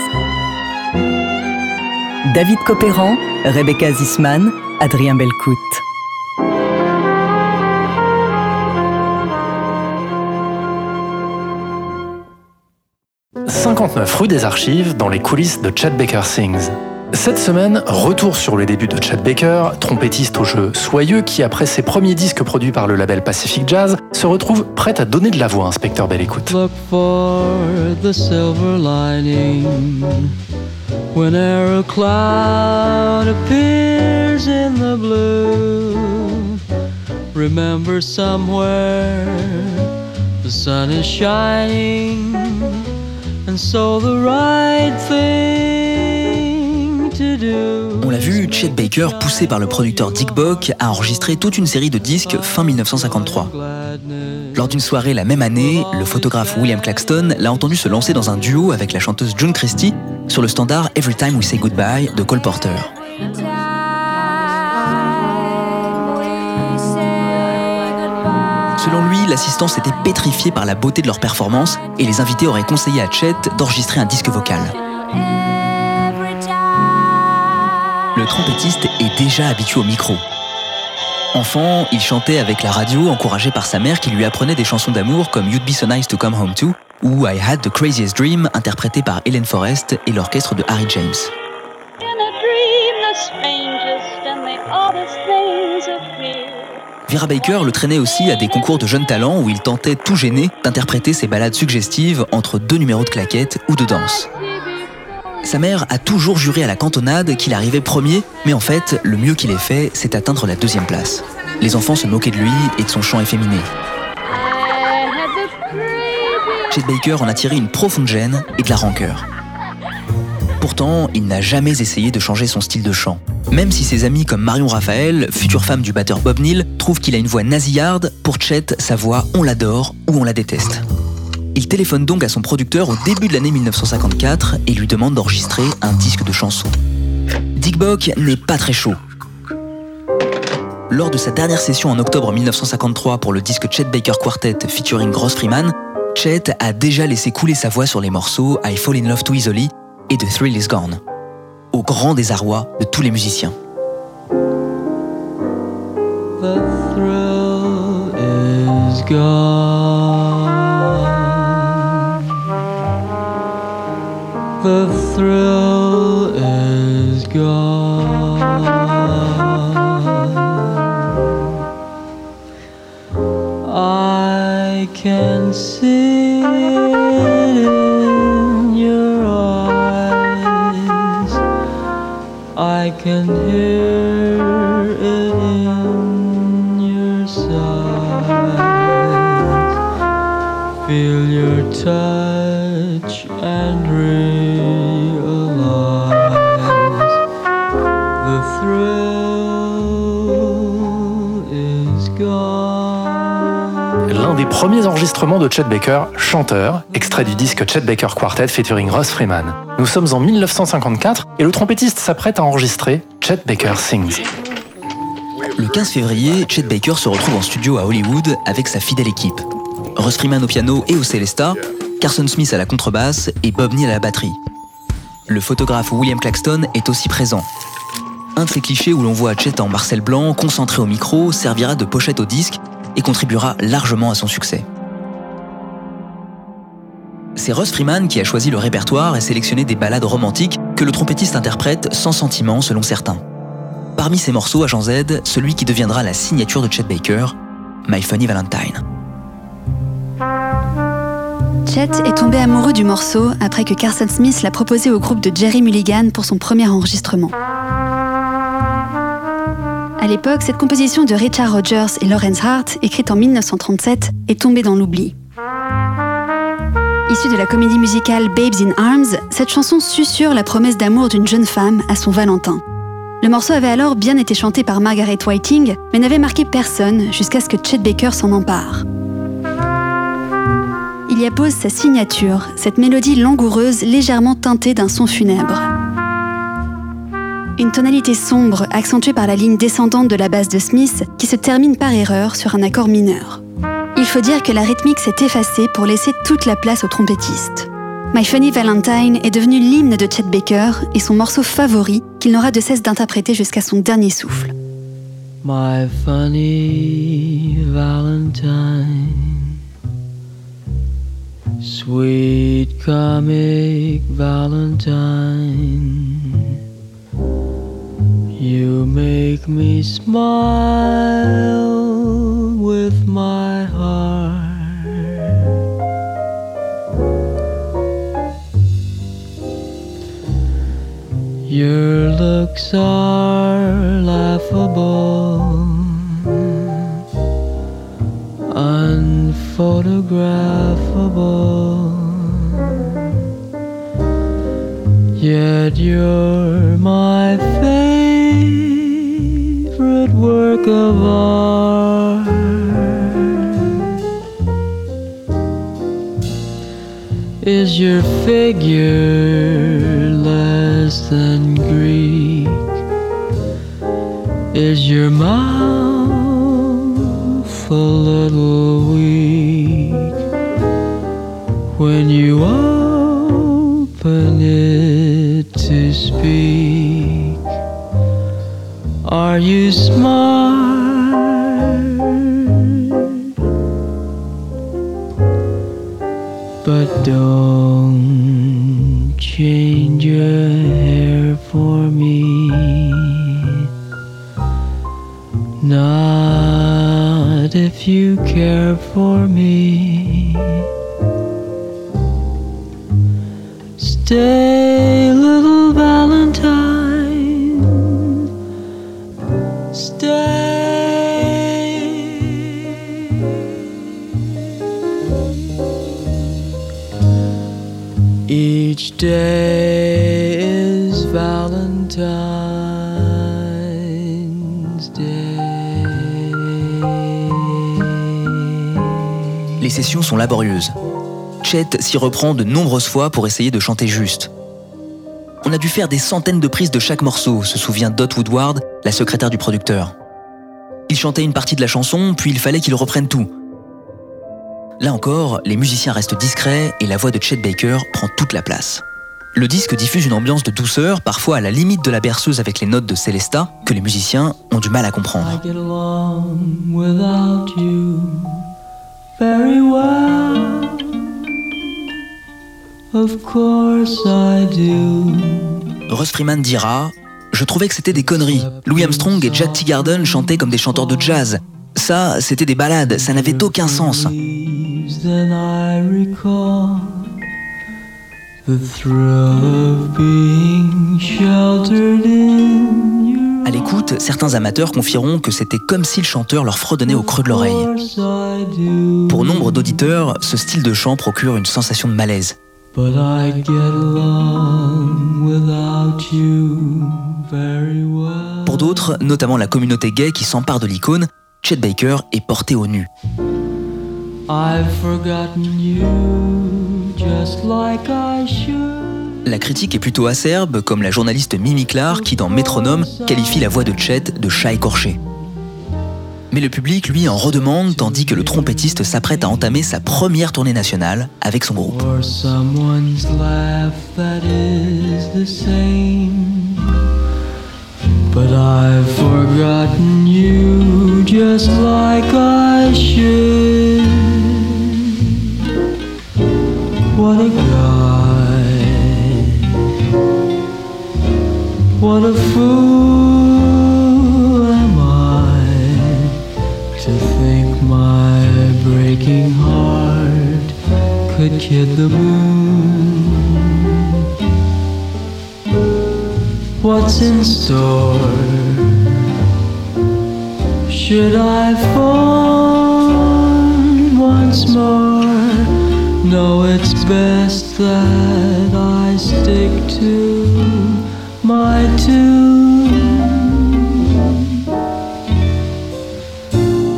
David Copéran, Rebecca Zisman, Adrien Belcout.
59 rue des Archives dans les coulisses de Chad Baker Sings. Cette semaine, retour sur les débuts de Chad Baker, trompettiste au jeu soyeux qui, après ses premiers disques produits par le label Pacific Jazz, se retrouve prêt à donner de la voix à Inspecteur Belle Écoute.
On l'a vu, Chet Baker, poussé par le producteur Dick Bock, a enregistré toute une série de disques fin 1953. Lors d'une soirée la même année, le photographe William Claxton l'a entendu se lancer dans un duo avec la chanteuse June Christie sur le standard Every Time We Say Goodbye de Cole Porter. Selon lui, l'assistance était pétrifiée par la beauté de leur performance et les invités auraient conseillé à Chet d'enregistrer un disque vocal. Le trompettiste est déjà habitué au micro. Enfant, il chantait avec la radio, encouragé par sa mère qui lui apprenait des chansons d'amour comme You'd Be So Nice to Come Home To ou I Had the Craziest Dream, interprété par Helen Forrest et l'orchestre de Harry James. Vera Baker le traînait aussi à des concours de jeunes talents où il tentait tout gêné d'interpréter ses ballades suggestives entre deux numéros de claquettes ou de danse. Sa mère a toujours juré à la cantonade qu'il arrivait premier, mais en fait, le mieux qu'il ait fait, c'est atteindre la deuxième place. Les enfants se moquaient de lui et de son chant efféminé. Chet Baker en a tiré une profonde gêne et de la rancœur. Pourtant, il n'a jamais essayé de changer son style de chant. Même si ses amis comme Marion Raphaël, future femme du batteur Bob Neal, trouvent qu'il a une voix nasillarde, pour Chet, sa voix, on l'adore ou on la déteste. Il téléphone donc à son producteur au début de l'année 1954 et lui demande d'enregistrer un disque de chansons. Dick Bock n'est pas très chaud. Lors de sa dernière session en octobre 1953 pour le disque Chet Baker Quartet featuring Gross Freeman, Chet a déjà laissé couler sa voix sur les morceaux I Fall in Love Too Easily et The Thrill Is Gone, au grand désarroi de tous les musiciens.
The thrill is gone. The thrill is gone.
Premiers enregistrements de Chet Baker, chanteur, extrait du disque Chet Baker Quartet featuring Ross Freeman. Nous sommes en 1954 et le trompettiste s'apprête à enregistrer Chet Baker Sings.
Le 15 février, Chet Baker se retrouve en studio à Hollywood avec sa fidèle équipe. Russ Freeman au piano et au Celesta, Carson Smith à la contrebasse et Bob Neal à la batterie. Le photographe William Claxton est aussi présent. Un de ces clichés où l'on voit Chet en Marcel Blanc, concentré au micro, servira de pochette au disque et contribuera largement à son succès. C'est Russ Freeman qui a choisi le répertoire et sélectionné des ballades romantiques que le trompettiste interprète sans sentiment selon certains. Parmi ces morceaux, Agent Z, celui qui deviendra la signature de Chet Baker, My Funny Valentine.
Chet est tombé amoureux du morceau après que Carson Smith l'a proposé au groupe de Jerry Mulligan pour son premier enregistrement. À l'époque, cette composition de Richard Rogers et Lawrence Hart, écrite en 1937, est tombée dans l'oubli. Issue de la comédie musicale Babes in Arms, cette chanson susurre la promesse d'amour d'une jeune femme à son Valentin. Le morceau avait alors bien été chanté par Margaret Whiting, mais n'avait marqué personne jusqu'à ce que Chet Baker s'en empare. Il y appose sa signature, cette mélodie langoureuse légèrement teintée d'un son funèbre. Une tonalité sombre accentuée par la ligne descendante de la basse de Smith qui se termine par erreur sur un accord mineur. Il faut dire que la rythmique s'est effacée pour laisser toute la place au trompettiste. My Funny Valentine est devenu l'hymne de Chet Baker et son morceau favori qu'il n'aura de cesse d'interpréter jusqu'à son dernier souffle.
My funny Valentine, sweet comic Valentine, you make me smile with my heart. Your looks are laughable, unphotographable. Yet you're my favorite work of art. Is your figure less than Greek? Is your mouth a little weak when you open it to speak? Are you smart? But don't change your hair for me. Not if you care for me. Stay,
Les sessions sont laborieuses. Chet s'y reprend de nombreuses fois pour essayer de chanter juste. On a dû faire des centaines de prises de chaque morceau, se souvient Dot Woodward, la secrétaire du producteur. Il chantait une partie de la chanson, puis il fallait qu'il reprenne tout. Là encore, les musiciens restent discrets et la voix de Chet Baker prend toute la place. Le disque diffuse une ambiance de douceur, parfois à la limite de la berceuse avec les notes de Celesta, que les musiciens ont du mal à comprendre.
I get along without you very well. Of course I do.
Russ Freeman dira Je trouvais que c'était des conneries. Louis Armstrong et Jack Teagarden chantaient comme des chanteurs de jazz. Ça, c'était des ballades, ça n'avait aucun sens. À l'écoute, certains amateurs confieront que c'était comme si le chanteur leur fredonnait au creux de l'oreille. Pour nombre d'auditeurs, ce style de chant procure une sensation de malaise. Pour d'autres, notamment la communauté gay qui s'empare de l'icône, Chet Baker est porté au nu. La critique est plutôt acerbe, comme la journaliste Mimi Clark qui, dans Métronome, qualifie la voix de Chet de chat écorché. Mais le public, lui, en redemande, tandis que le trompettiste s'apprête à entamer sa première tournée nationale avec son groupe.
But I've forgotten you just like I should. What a guy. What a fool am I to think my breaking heart could kid the moon. What's in store? Should I fall once more? No, it's best that I stick to my tune.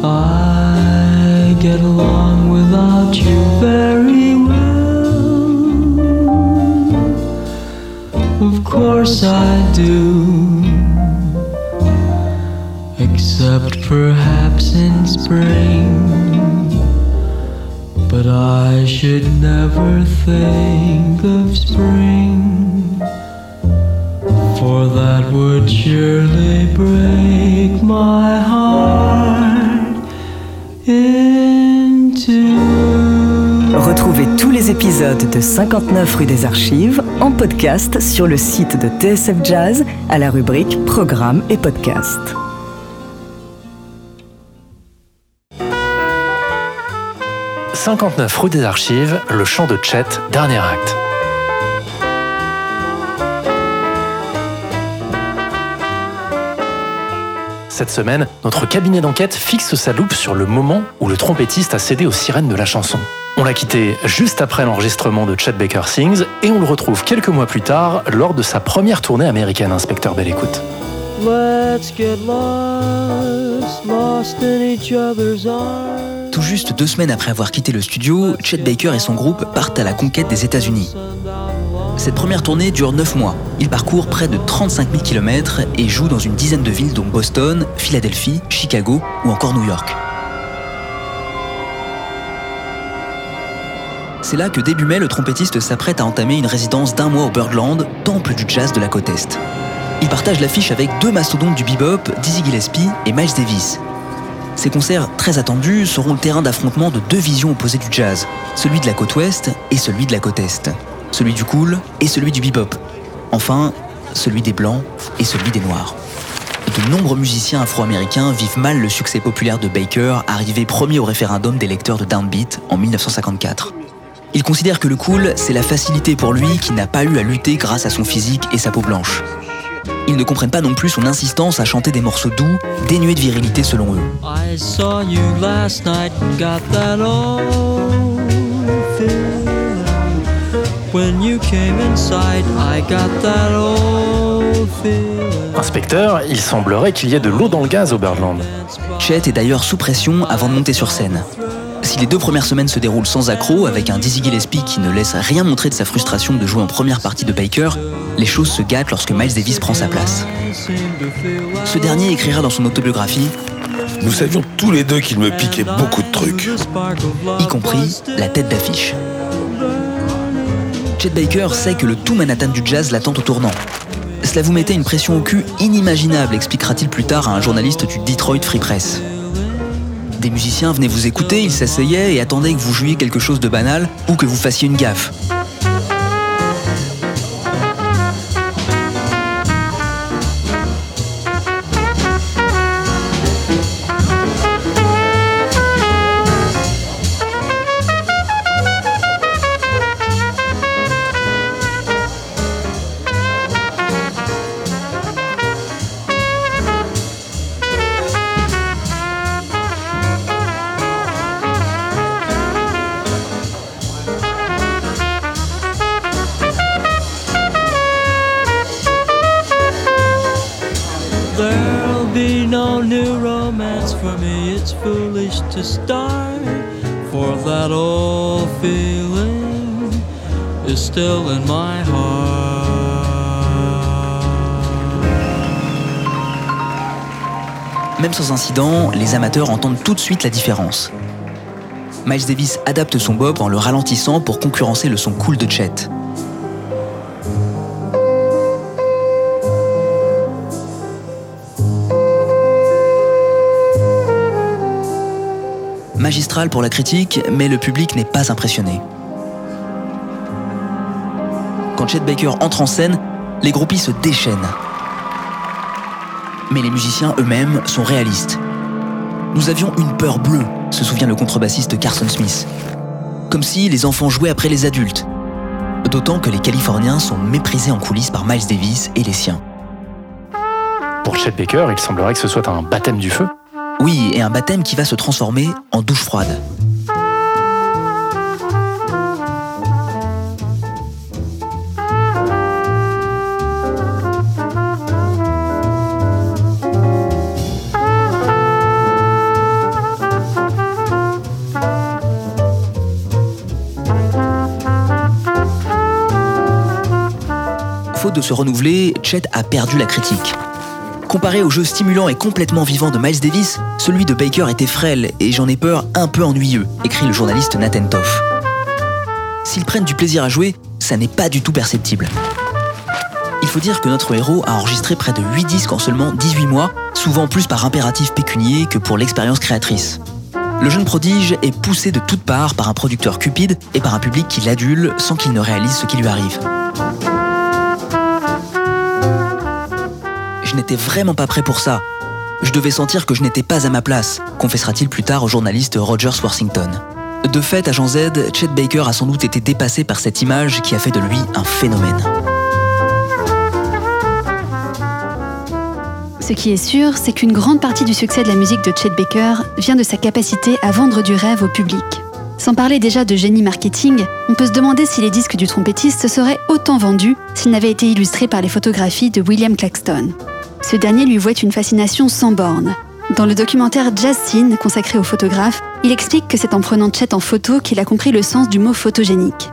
I get along without you very well. Of course I do. Perhaps in spring But I should never think of spring, for that would surely break my heart in two.
Retrouvez tous les épisodes de 59 rue des Archives en podcast sur le site de TSF Jazz à la rubrique Programmes et podcasts.
« 59 rue des Archives, le chant de Chet, dernier acte. Cette semaine, notre cabinet d'enquête fixe sa loupe sur le moment où le trompettiste a cédé aux sirènes de la chanson. On l'a quitté juste après l'enregistrement de Chet Baker Sings et on le retrouve quelques mois plus tard lors de sa première tournée américaine, inspecteur Belle Écoute.
Tout juste deux semaines après avoir quitté le studio, Chet Baker et son groupe partent à la conquête des États-Unis. Cette première tournée dure 9 mois. Il parcourt près de 35 000 km et joue dans une dizaine de villes dont Boston, Philadelphie, Chicago ou encore New York. C'est là que début mai, le trompettiste s'apprête à entamer une résidence d'un mois au Birdland, temple du jazz de la côte Est. Il partage l'affiche avec deux mastodontes du bebop, Dizzy Gillespie et Miles Davis. Ces concerts très attendus seront le terrain d'affrontement de deux visions opposées du jazz, celui de la côte ouest et celui de la côte est, celui du cool et celui du bebop. Enfin, celui des blancs et celui des noirs. De nombreux musiciens afro-américains vivent mal le succès populaire de Baker, arrivé premier au référendum des lecteurs de Downbeat en 1954. Ils considèrent que le cool, c'est la facilité pour lui qui n'a pas eu à lutter grâce à son physique et sa peau blanche. Ils ne comprennent pas non plus son insistance à chanter des morceaux doux, dénués de virilité selon eux.
I saw you last night and got that old feeling. When you came inside, I got that old feeling.
Inspecteur, il semblerait qu'il y ait de l'eau dans le gaz au Birdland.
Chet est d'ailleurs sous pression avant de monter sur scène. Si les deux premières semaines se déroulent sans accroc, avec un Dizzy Gillespie qui ne laisse rien montrer de sa frustration de jouer en première partie de Baker, les choses se gâtent lorsque Miles Davis prend sa place. Ce dernier écrira dans son autobiographie,
Nous savions tous les deux qu'il me piquait beaucoup de trucs.
y compris la tête d'affiche. Chet Baker sait que le tout Manhattan du jazz l'attend au tournant. Cela vous mettait une pression au cul inimaginable, expliquera-t-il plus tard à un journaliste du Detroit Free Press. Des musiciens venaient vous écouter, ils s'asseyaient et attendaient que vous jouiez quelque chose de banal ou que vous fassiez une gaffe. Les amateurs entendent tout de suite la différence. Miles Davis adapte son bob en le ralentissant pour concurrencer le son cool de Chet. Magistral pour la critique, mais le public n'est pas impressionné. Quand Chet Baker entre en scène, les groupies se déchaînent. Mais les musiciens eux-mêmes sont réalistes. Nous avions une peur bleue, se souvient le contrebassiste Carson Smith. Comme si les enfants jouaient après les adultes. D'autant que les Californiens sont méprisés en coulisses par Miles Davis et les siens.
Pour Chet Baker, il semblerait que ce soit un baptême du feu.
Oui, et un baptême qui va se transformer en douche froide. Se renouveler, Chet a perdu la critique. Comparé au jeu stimulant et complètement vivant de Miles Davis, celui de Baker était frêle et j'en ai peur un peu ennuyeux, écrit le journaliste Nathan Toff. S'ils prennent du plaisir à jouer, ça n'est pas du tout perceptible. Il faut dire que notre héros a enregistré près de 8 disques en seulement 18 mois, souvent plus par impératif pécunier que pour l'expérience créatrice. Le jeune prodige est poussé de toutes parts par un producteur cupide et par un public qui l'adule sans qu'il ne réalise ce qui lui arrive. Je n'étais vraiment pas prêt pour ça. Je devais sentir que je n'étais pas à ma place, confessera-t-il plus tard au journaliste Rogers Worthington. De fait, agent Z, Chet Baker a sans doute été dépassé par cette image qui a fait de lui un phénomène.
Ce qui est sûr, c'est qu'une grande partie du succès de la musique de Chet Baker vient de sa capacité à vendre du rêve au public. Sans parler déjà de génie marketing, on peut se demander si les disques du trompettiste seraient autant vendus s'ils n'avaient été illustrés par les photographies de William Claxton. Ce dernier lui vouait une fascination sans borne. Dans le documentaire Jazz consacré au photographe, il explique que c'est en prenant Chet en photo qu'il a compris le sens du mot photogénique.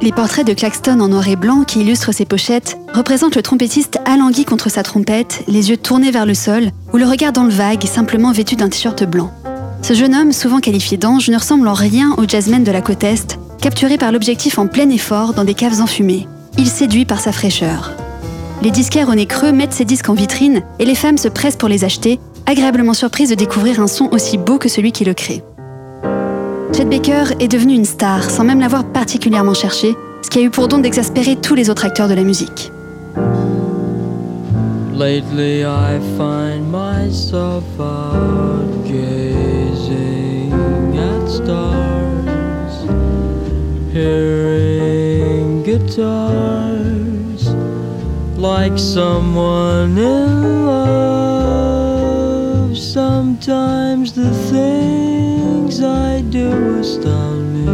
Les portraits de Claxton en noir et blanc qui illustrent ses pochettes représentent le trompettiste alangui contre sa trompette, les yeux tournés vers le sol, ou le regard dans le vague, simplement vêtu d'un t-shirt blanc. Ce jeune homme, souvent qualifié d'ange, ne ressemble en rien au jazzman de la côte Est, capturé par l'objectif en plein effort dans des caves enfumées. Il séduit par sa fraîcheur. Les disquaires au nez creux mettent ses disques en vitrine et les femmes se pressent pour les acheter, agréablement surprises de découvrir un son aussi beau que celui qui le crée. Chet Baker est devenu une star sans même l'avoir particulièrement cherché, ce qui a eu pour don d'exaspérer tous les autres acteurs de la musique.
At stars, hearing guitars, like someone in love. Sometimes the things I do astound me.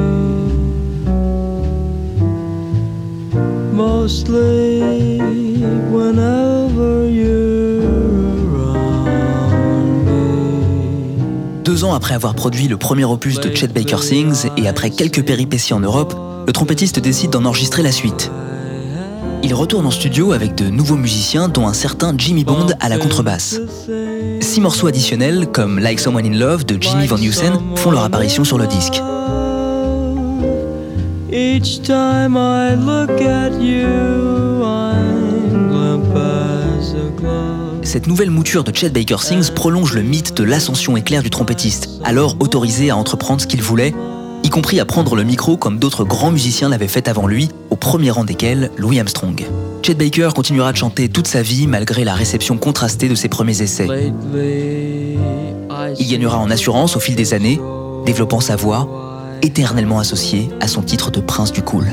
Mostly whenever you're
après avoir produit le premier opus de Chet Baker Sings et après quelques péripéties en Europe, le trompettiste décide d'en enregistrer la suite. Il retourne en studio avec de nouveaux musiciens, dont un certain Jimmy Bond à la contrebasse. Six morceaux additionnels, comme Like Someone in Love de Jimmy Van Heusen, font leur apparition sur le disque.
Each time I look at.
Cette nouvelle mouture de Chet Baker Sings prolonge le mythe de l'ascension éclair du trompettiste, alors autorisé à entreprendre ce qu'il voulait, y compris à prendre le micro comme d'autres grands musiciens l'avaient fait avant lui, au premier rang desquels Louis Armstrong. Chet Baker continuera de chanter toute sa vie malgré la réception contrastée de ses premiers essais. Il gagnera en assurance au fil des années, développant sa voix, éternellement associée à son titre de prince du cool.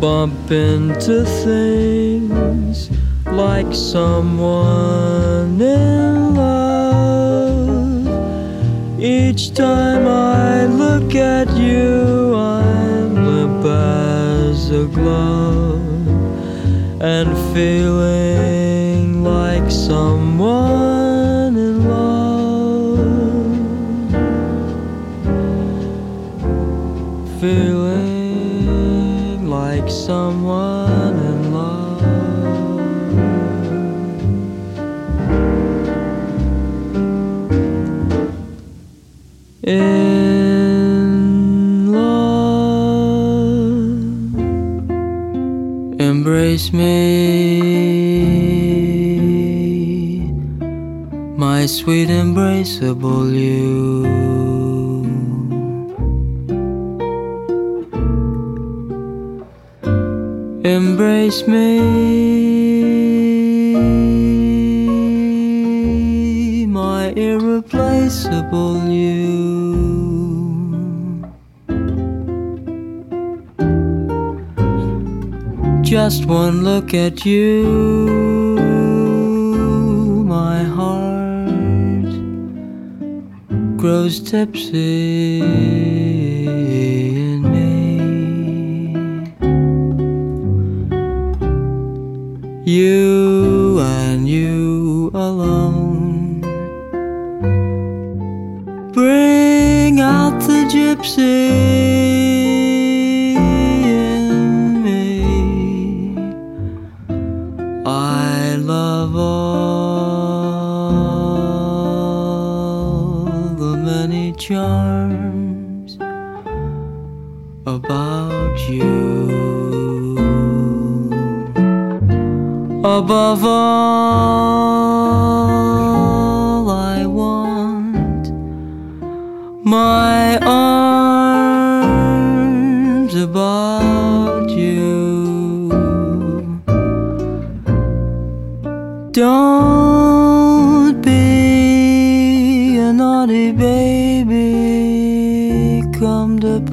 Bump into things like someone in love. Each time I look at you, I'm limp as a glove and feeling like someone embraceable you. Embrace me, my irreplaceable you. Just one look at you, grows tipsy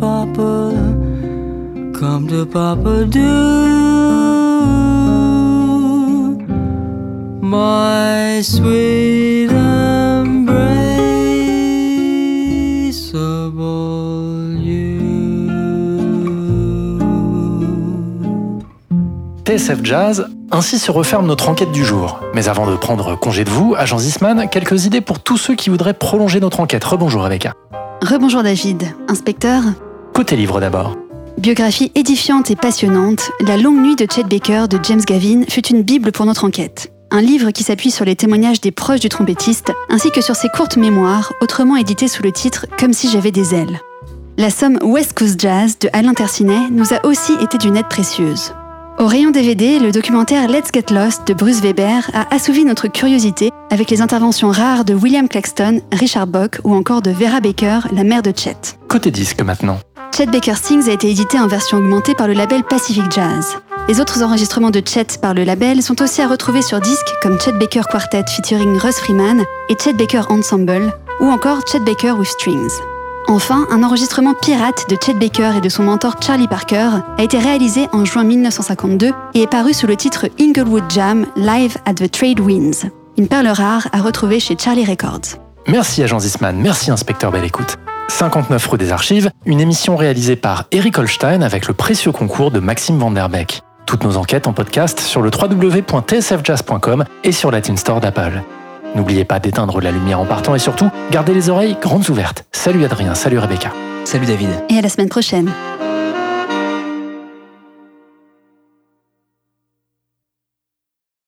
Papa, come to Papa, do. My sweet embraceable you.
TSF Jazz, ainsi se referme notre enquête du jour. Mais avant de prendre congé de vous, agent Zisman, quelques idées pour tous ceux qui voudraient prolonger notre enquête. Rebonjour Rebecca.
Rebonjour David, inspecteur.
Côté livre d'abord.
Biographie édifiante et passionnante, La longue nuit de Chet Baker de James Gavin fut une bible pour notre enquête. Un livre qui s'appuie sur les témoignages des proches du trompettiste, ainsi que sur ses courtes mémoires, autrement éditées sous le titre Comme si j'avais des ailes. La somme West Coast Jazz de Alain Tercinet nous a aussi été d'une aide précieuse. Au rayon DVD, le documentaire Let's Get Lost de Bruce Weber a assouvi notre curiosité avec les interventions rares de William Claxton, Richard Bock ou encore de Vera Baker, la mère de Chet.
Côté disque maintenant.
Chet Baker Sings a été édité en version augmentée par le label Pacific Jazz. Les autres enregistrements de Chet par le label sont aussi à retrouver sur disque comme Chet Baker Quartet featuring Russ Freeman et Chet Baker Ensemble ou encore Chet Baker with Strings. Enfin, un enregistrement pirate de Chet Baker et de son mentor Charlie Parker a été réalisé en juin 1952 et est paru sous le titre Inglewood Jam Live at the Trade Winds, une perle rare à retrouver chez Charlie Records.
Merci agent Zisman, merci inspecteur Belle Écoute. 59 rue des Archives, une émission réalisée par Eric Holstein avec le précieux concours de Maxime Vanderbeck. Toutes nos enquêtes en podcast sur le www.tsfjazz.com et sur la Team Store d'Apple. N'oubliez pas d'éteindre la lumière en partant et surtout, gardez les oreilles grandes ouvertes. Salut Adrien, salut Rebecca.
Salut David.
Et à la semaine prochaine.